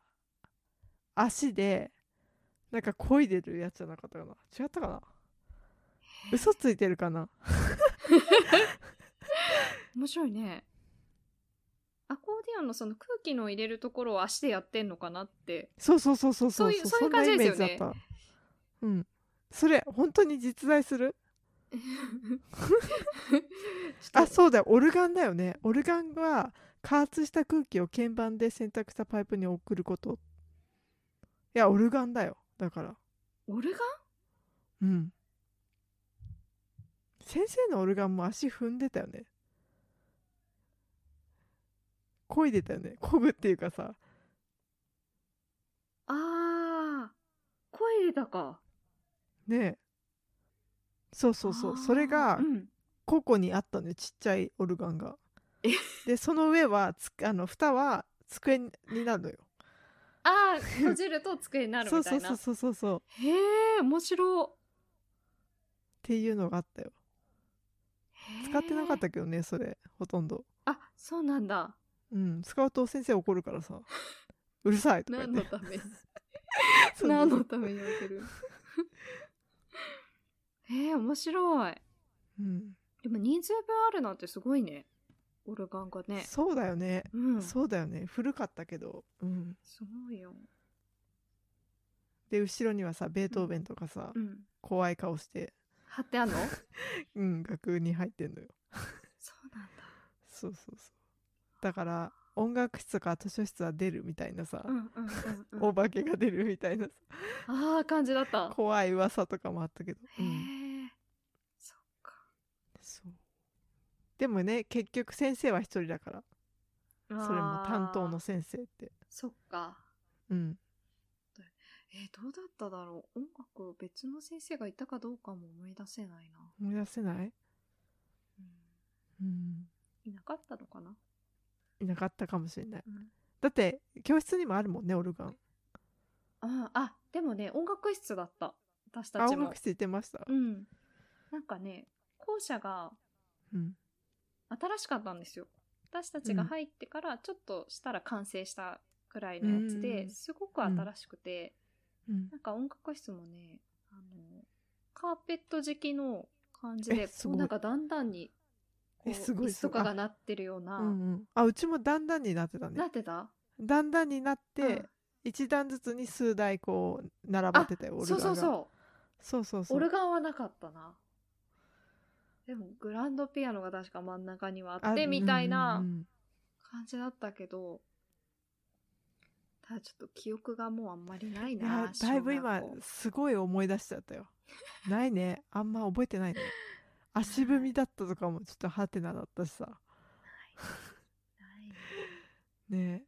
足でなんか漕いでるやつじゃなかったかな。違ったかな？嘘ついてるかな？[LAUGHS] 面白いね。アコーディオンのその空気の入れるところを足でやってんのかなって。そうそうそうそうそう。そういうそういう感じですよね。うん。それ本当に実在する？あそうだ。よオルガンだよね。オルガンは加圧した空気を鍵盤で選択したパイプに送ること。いやオルガンだよ。だから。オルガン？うん。先生のオルガンも足踏んでたよね。漕いでたよね。漕ぐっていうかさ。あー。声出たか。ねえそうそうそう。それがうん。個々にあったのよちっちゃいオルガンが。え。でその上はつあの蓋は机になるのよ。あー閉じると机になるそうみたいな。そうそうそうそうそうっへえ面白。ていうのがあったよ。使ってなかったけどねそれほとんど。あそうなんだ。うん使うと先生怒るからさ。[LAUGHS] うるさいとか言って。何のため [LAUGHS] 何のために言われてる？へえ面白い。うん。でも人数分あるなんてすごいね。オルガンがね。そうだよね。うん。そうだよね。古かったけど、うん、すごいよ。で後ろにはさベートーベンとかさ、うん。怖い顔して、貼ってあんの？[LAUGHS] うん、楽に入ってんのよ。[LAUGHS] そうなんだ。そうそうそう。だから音楽室とか図書室は出るみたいなさ、うんうんうんうん。お化けが出るみたいなさ。ああ感じだった。怖い噂とかもあったけど、へうん、えそっかそうでもね結局先生は一人だから。それも担当の先生って。そっか。うん。えーどうだっただろう。音楽別の先生がいたかどうかも思い出せないな、思い出せない、うん、うん、いなかったのかな、いなかったかもしれない。うん、だって教室にもあるもんねオルガン。ああでもね音楽室だった。私あたちも。音楽室行ってました？うん。なんかね校舎がうん新しかったんですよ。私たちが入ってからちょっとしたら完成したくらいのやつで、うんすごく新しくて、うん。なんか音楽室もねあのカーペット敷きの感じでこうなんかだんだんにえすごい椅子とかがなってるような、うんうん、あうちもだんだんになってたね。なってた？だんだんになって、うん。一段ずつに数台こう並ばってたよオルガンがそう。そうそうそうそうそう。オルガンはなかったなでもグランドピアノが確か真ん中にはあってみたいうんな感じだったけどただちょっと記憶がもうあんまりないなだいぶ今すごい思い出しちゃったよ。[LAUGHS] ないね。あんま覚えてないね。[LAUGHS] 足踏みだったとかもちょっとハテナだったしさ。[LAUGHS] ね。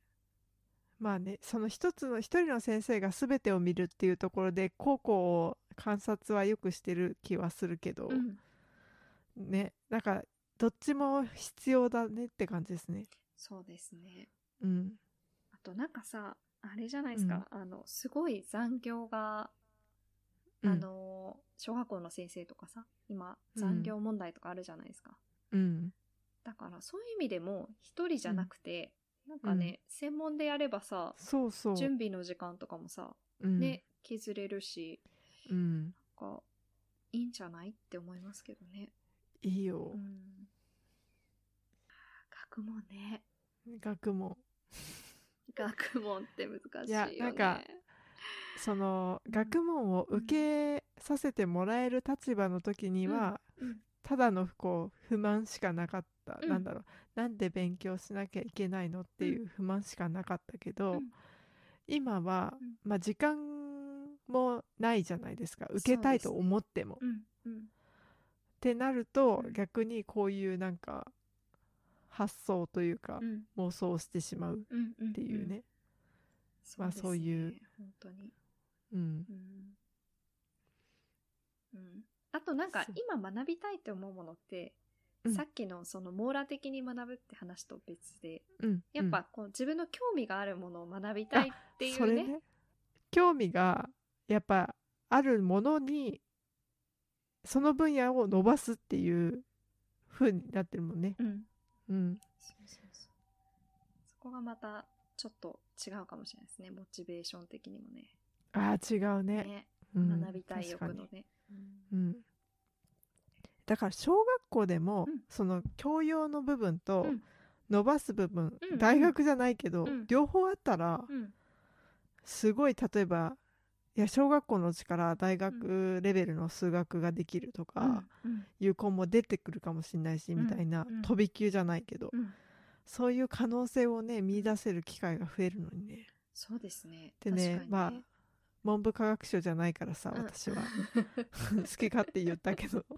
まあねその一つの一人の先生が全てを見るっていうところで高校を観察はよくしてる気はするけど、うんねなんかどっちも必要だねって感じですね。そうですね。うん。あとなんかさあれじゃないですか、あのすごい残業がうん。あの小学校の先生とかさ今残業問題とかあるじゃないですか、うん。だからそういう意味でも一人じゃなくて、なんかね、専門でやればさそうそう。準備の時間とかもさ、うん。ね削れるしうん。なんかいいんじゃないって思いますけどね。いいよ。う、ん。学問ね。学問。学問って難しいね。やなんかその学問を受けさせてもらえる立場の時には、うん。ただのこう不満しかなかった、うん。なんだろう。なんで勉強しなきゃいけないのっていう不満しかなかったけど、うん。今は、うん。まあ時間もないじゃないですか。受けたいと思っても。うん。うんってなると、うん。逆にこういうなんか発想というか、うん。妄想をしてしまうっていうね、まあそういう。本当に。うん。うん。うん、あとなんか今学びたいって思うものって、うん。さっきのその網羅的に学ぶって話と別でうん。やっぱこう自分の興味があるものを学びたいっていうね。ね。興味がやっぱあるものにその分野を伸ばすっていう風になってるもんね。うん、うん、そうそうそう。そこがまたちょっと違うかもしれないですね。モチベーション的にもね。ああ違うね。ね。うん。学びたい欲のね、うん、だから小学校でも、うん。その教養の部分とうん。伸ばす部分、うん。大学じゃないけど、うん。両方あったらうん。すごい例えばいや小学校のうちから大学レベルの数学ができるとかうん。いう子も出てくるかもしれないし、うんみたいなうん。飛び級じゃないけど、うん。そういう可能性をね見出せる機会が増えるのにね。そうですね。でね確かにまあ文部科学省じゃないからさうん。私は。[LAUGHS] 好き勝手言ったけど [LAUGHS]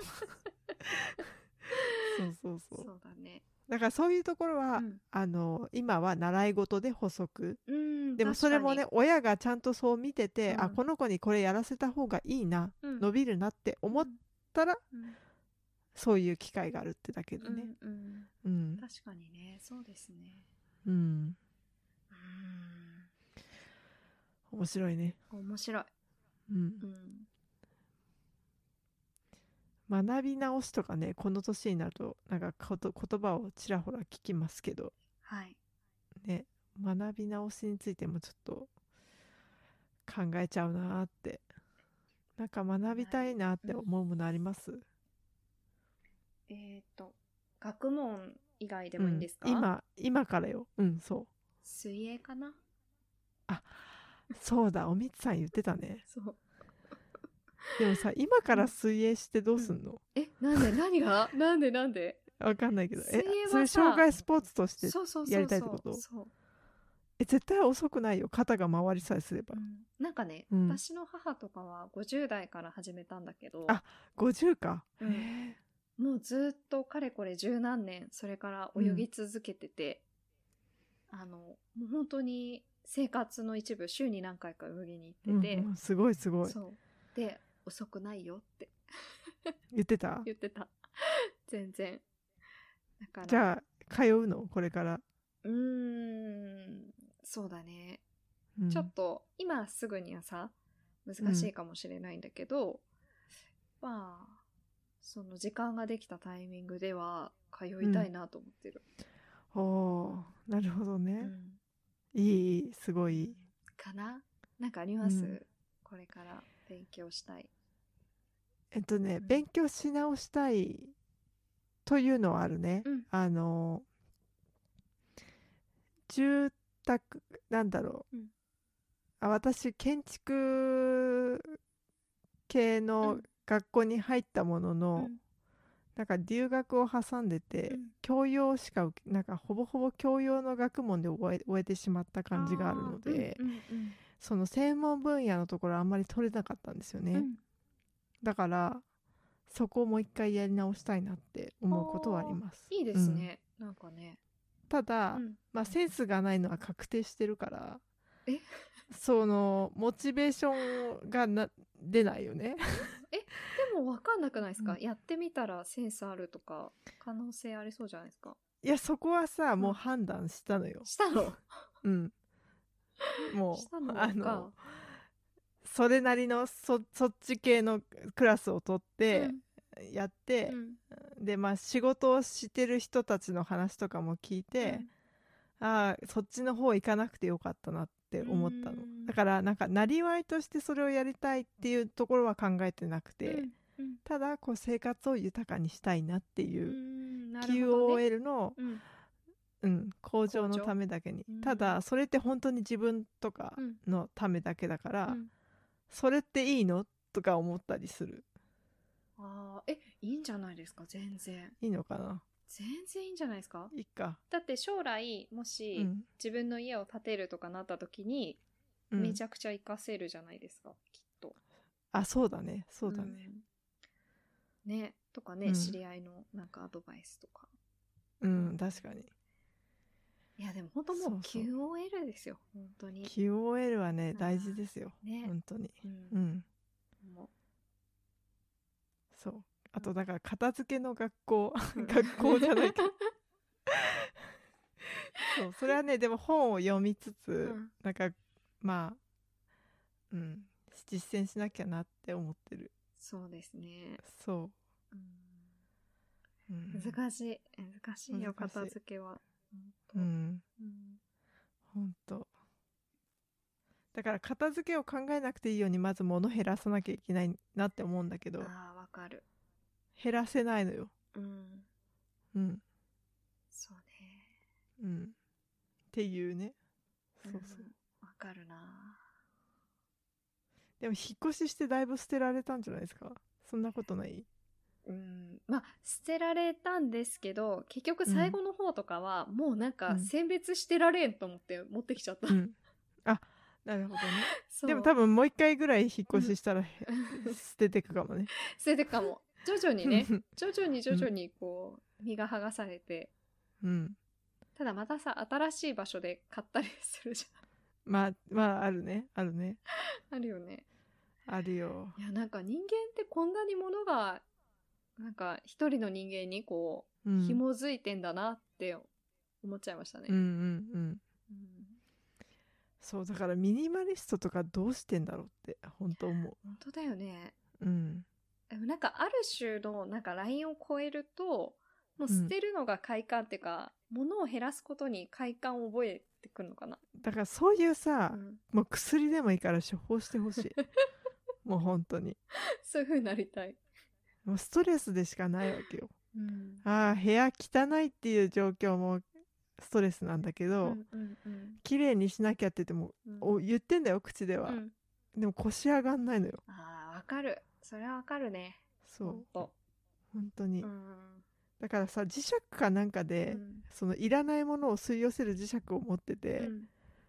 そうそうそう。そう。だね。だからそういうところは、うん。あの今は習い事で補足。うんでもそれもね親がちゃんとそう見てて、うん。あこの子にこれやらせた方がいいな、確かに伸びるなって思ったら、うん。そういう機会があるってだけでうんねうん。うん。確かにね。そうですね。うん。うん。面白いね。面白い、うん。うん、学び直しとかねこの年になるとなんかこと言葉をちらほら聞きますけど。はい。ね学び直しについてもちょっと考えちゃうなーって。なんか学びたいなって思うものあります、えっ、と学問以外でもいいんですか、うん。今今からよ。うんそう。水泳かな？そうだ。おみつさん言ってたね。そうでもさ今から水泳してどうすんの、えなんで？何が？[LAUGHS] なんで？なんで？わかんないけど。え水泳はさそれ障害スポーツとしてそうそうそうそう。やりたいってこと？そう、え絶対遅くないよ。肩が回りさえすれば、うん。なんかね、うん。私の母とかは50代から始めたんだけど。あ50か、うん。へもうずっとかれこれ十何年それから泳ぎ続けてて、あのもう本当に生活の一部週に何回か泳ぎにえ行ってて、うんうん。すごいすごい。そう。で遅くないよって。言ってた？[LAUGHS] 言ってた。全然。だから。じゃあ通うの？これから、うーん。そうだね、うん。ちょっと今すぐにはさ難しいかもしれないんだけど、まあその時間ができたタイミングでは通いたいなと思ってる、おーなるほどうね、ん。いいすごい。かな？なんかあります、うん。これから勉強したいえっとね、うん勉強し直したいというのはあるね、うん。あの住宅なんだろう、うん。あ私建築系うのん。学校に入ったものの、うん。なんか留学を挟んでて、うん。教養しかなんかほぼほぼ教養の学問で終え終えてしまった感じがあるので、あーうんうんその専門分野のところあんまり取れなかったんですよね、うんうんだからそこをもう一回やり直したいなって思うことはあります。いいですね、なんかね、ただ、うん。まあ、センスがないのは確定してるからえ？[LAUGHS] そのモチベーションがな出ないよね。でも分かんなくないですか、うん。やってみたらセンスあるとか可能性ありそうじゃないですか？いやそこはさもううん判断したのよ。したの？うん。もしたのうあかのそれなりのそそっち系のクラスを取ってやってう、ん。でまあ仕事をしてる人たちの話とかも聞いて、ああそっちの方行かなくてよかったなって思ったの。うん。だからなんかなりわいとしてそれをやりたいっていうところは考えてなくて、うん。うん。ただこう生活を豊かにしたいなってういう、QOL の、うん。うん、向上のためだけに、うん。ただそれって本当に自分とかうん。のためだけだから、うんそれっていいの？とか思ったりする。あーえいいんじゃないですか？全然。いいのかな？全然いいんじゃないですか？いいか、だって将来もうし、ん。自分の家を建てるとかなった時に、うん。めちゃくちゃ活かせるじゃないですか？きっと。あそうだね。そうだね、うん。ね。とかね、うん。知り合いのなんかアドバイスとか。うん、確かにいやでも本当もう QOL ですよ本当に。QOL はねうん。大事ですよ。ね、本当に。ううん。んもそう。あとだから片付けの学校。ううん。[LAUGHS] 学校じゃないけど。[LAUGHS] そう。それはねでも本を読みつつ、うん。なんかまあうん。実践しなきゃなって思ってる。そうですね、そう。ん。う、うん、難しい。難しいよ片付けはう本ん。当うん。ほん。とだから片付けを考えなくていいようにまず物減らさなきゃいけないなって思うんだけど。ああわかる。減らせないのよ。うん。うん。そうね。うん。っていうね。そうそう、ん。わかるな。でも引っ越ししてだいぶ捨てられたんじゃないですか？そんなことない？うんまあ捨てられたんですけど結局最後の方とかは、もうなんかうん。選別してられんと思って持ってきちゃった、うん。あなるほどね。でも多分もう一回ぐらい引っ越ししたら、へ [LAUGHS] 捨ててくかもね。それでかも。徐々にね [LAUGHS] 徐々に徐々にこう身が剥がされて。うん。ただまたさ新しい場所で買ったりするじまあまああるね。あるね。ゃ [LAUGHS] んあるよね。あるよ。いやなんか人間ってこんなにものがなんか一人の人間にこううん。紐づいてんだなって思っちゃいましたね、うんうんうん。うん。そうだからミニマリストとかどうしてんだろうって本当思本当だよね。ううん。でもなんかある種のなんかラインを超えるともう捨てるのが快感っていうか、物を減らすことに快感を覚えてくるのかな、だからそういうさ、うん。もう薬でもいいから処方してほしい。[LAUGHS] もう本当に。そういう風になりたい、もうストレスでしかないわけよ。うん。ああ部屋汚いっていう状況もストレスなんだけど、うんうんうん。綺麗にしなきゃって言っても、うん。お言ってんだよ口では、うん。でも腰上がんないのよ。あーわかる。それはわかるね。そう。本当に、うん。だからさ磁石かなんかで、うん。そのいらないものを吸い寄せる磁石を持ってて、うん。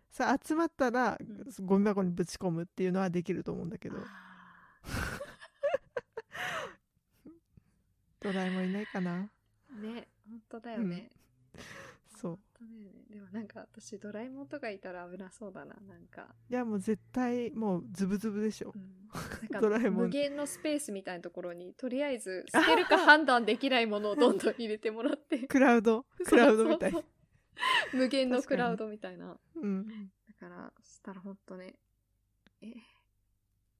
さ集まったら、ん。ゴミ箱にぶち込むっていうのはできると思うんだけどあドラえもんいないかな？ーね本当だよね、そう。本当だよね。でもなんか私ドラえもんとかいたら危なそうだななんか,、いやもう絶対もうズブズブでしょ。う、ん、[LAUGHS] ドラえもん。無限のスペースみたいなところにとりあえず捨てるか [LAUGHS] 判断できないものをどんどん入れてもらって。クラウド？クラウドみたい。そうそうそう無限のクラウドみたいな。うん。だからそしたら本当ねえ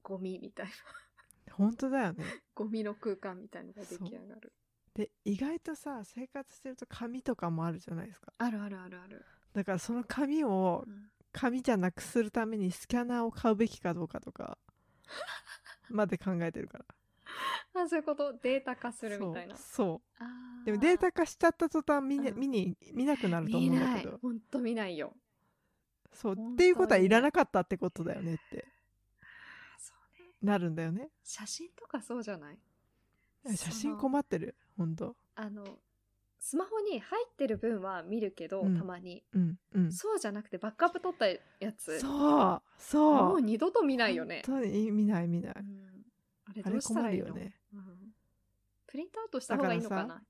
ゴミみたいな。本当だよねゴミの空間みたいのが出来上がる。で意外とさ生活してると紙とかもあるじゃないですか。あるあるあるある、だからその紙をうん。紙じゃなくするためにスキャナーを買うべきかどうかとか [LAUGHS] まで考えてるから。あそういうこと？データ化するみたいな。そうでもデータ化しちゃった途端見,、うん。見に見なくなると思うんだけど。ほんと見ないよ。そう。っていうことはいらなかったってことだよねってなるんだよね。写真とかそうじゃない？写真困ってる？ほんとあのスマホに入ってる分は見るけど、うん。たまに。うんうん。そうじゃなくてバックアップ取ったやつ。そうそう。もう二度と見ないよね、本当に見ない見ない。うん、あれどうしたらいいの？ね。うん、プリントアウトした方がいいのかな？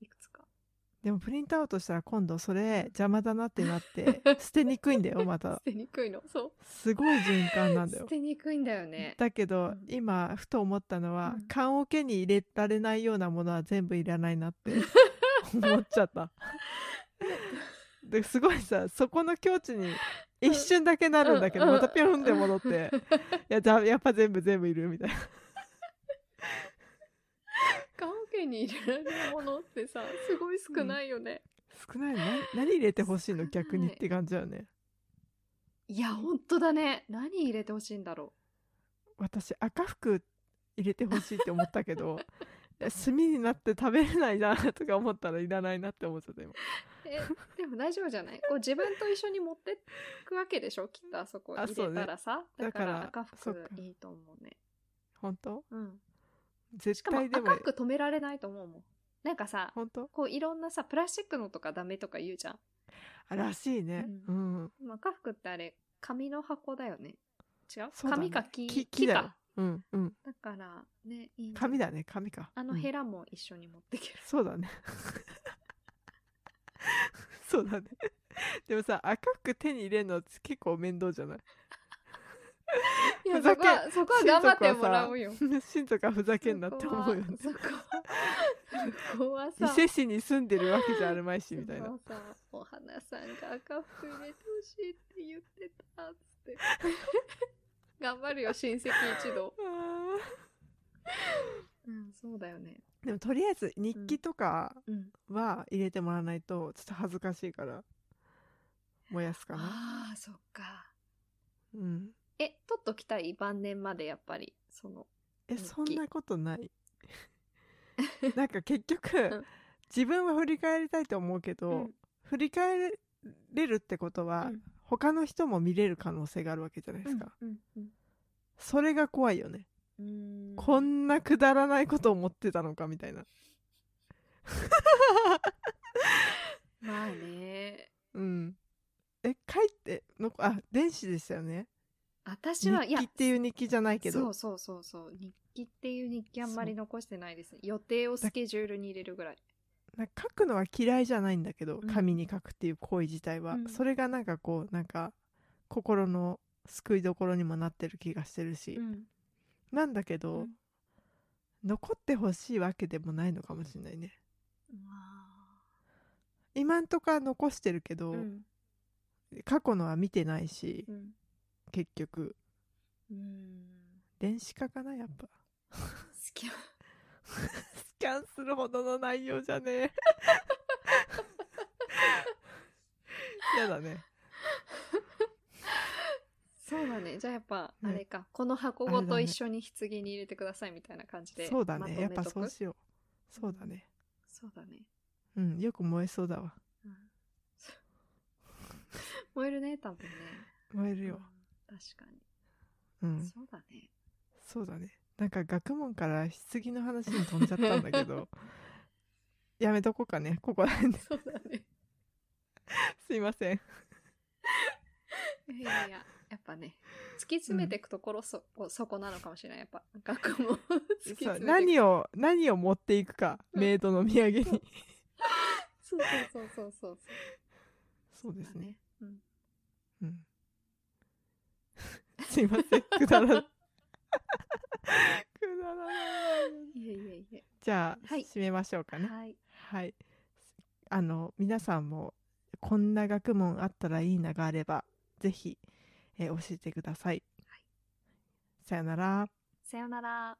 でもプリントアウトしたら今度それ邪魔だなってなって [LAUGHS] 捨てにくいんだよまた。捨てにくいの。そう。すごい循環なんだ捨よてにくいんだよね。だけど、うん。今ふと思ったのは、うん。缶桶に入れられないようなものは全部いらないなって [LAUGHS] 思っちゃった。ですごいさそこの境地に一瞬だけなるんだけど、うん。またピョンって戻って、いやじゃあやっぱ全部全部いるみたいな棺桶に入れられるものってさすごい少ないよね、少ない。の何何入れてほしいの？逆にって感じだよね。いやほんとだね。何入れてほしいんだろ私赤服入れてほしいって思ったけどえ [LAUGHS] 炭になって食べれないなとか思ったらいらないなって思っちゃった今。えでも大丈夫じゃない？こう自分と一緒に持ってくわけでしょ？きっとあそこ入れたらさ、だかだからら赤服いいと思うね。本当？うん絶対でも赤く止められないと思うもん。なんかさ本当？こういろんなさプラスチックのとかダメとか言うじゃん。あらしいね。ううん、でも赤服ってあれ紙の箱だよね。違う？ね。紙か木木木木だうんうん。だからねいい？紙だね紙か。あのうん。ヘラも一緒に持ってける、そうだね。[LAUGHS] そうだね。でもさ赤く手に入れるの結構面倒じゃない？いやそこはそこは頑張ってもらうよ。[LAUGHS] 親族はふざけんなって思うよね。そこは伊勢市に住んでるわけじゃあるまいしみたいな。お花さんが赤服入れてほしいって言ってたっつって。頑張るよ親戚一同。[LAUGHS] あうんそうだよね。ーでもとりあえず日記とかうんは入れてもらわないとちょっと恥ずかしいから燃やすかな。ああそっか。うんえ取っときたい晩年までやっぱりそのえそんなことない。[LAUGHS] なんか結局、ん。自分は振り返りたいと思うけど、うん。振り返れるってことは、うん。他の人も見れる可能性があるわけじゃないですか、それが怖いよね、うん。こんなくだらないことを思ってたのかみたいな。[LAUGHS] まあね。うん。え書いてのあ電子でしたよね私はいや日記っていう日記じゃないけど。そうそうそうそう。日記っていう日記あんまり残してないです。ね予定をスケジュールに入れるぐらい。書くのは嫌いじゃないんだけどうん。紙に書くっていう行為自体は、うん。それがなんかこうなんか心の救いどころにもなってる気がしてるし、うん。なんだけど、うん。残ってほしいわけでもないのかもしれないね。ま今んとこは残してるけど、過去のは見てないし。うん結局。うん。電子化かなやっぱ。好きスキャンするほどの内容じゃねえ。やだね。そうだね。じゃあやっぱね。あれか、この箱ごと一緒に棺に入れてくださいみたいな感じでそうだまねやっぱそうしよう。そうだね。そうだね、うんよく燃えそうだわ。うん。[LAUGHS] 燃えるね多分ね。燃えるよ。うん確かに、うん。そうだね。そうだね。なんか学問から棺の話に飛んじゃったんだけど。[LAUGHS] やめとこうかね。ここら辺で。そうだね。すいません。いやいややっぱね突き詰めていくところそ,、そこなのかもしれない。やっぱ学問突きそう詰めて何を何を持っていくか。うん。メイドの土産に。そう。そうそうそうそう。そうですね。ね、うん、うん [LAUGHS] すいません。[LAUGHS] くだら [LAUGHS] くだらない。いえいえいえ。じゃあ、はい。締めましょうかね。はい。はい。あの皆さんもこんな学問あったらいいながあればぜひ、えー教えてください、さよなら。さよなら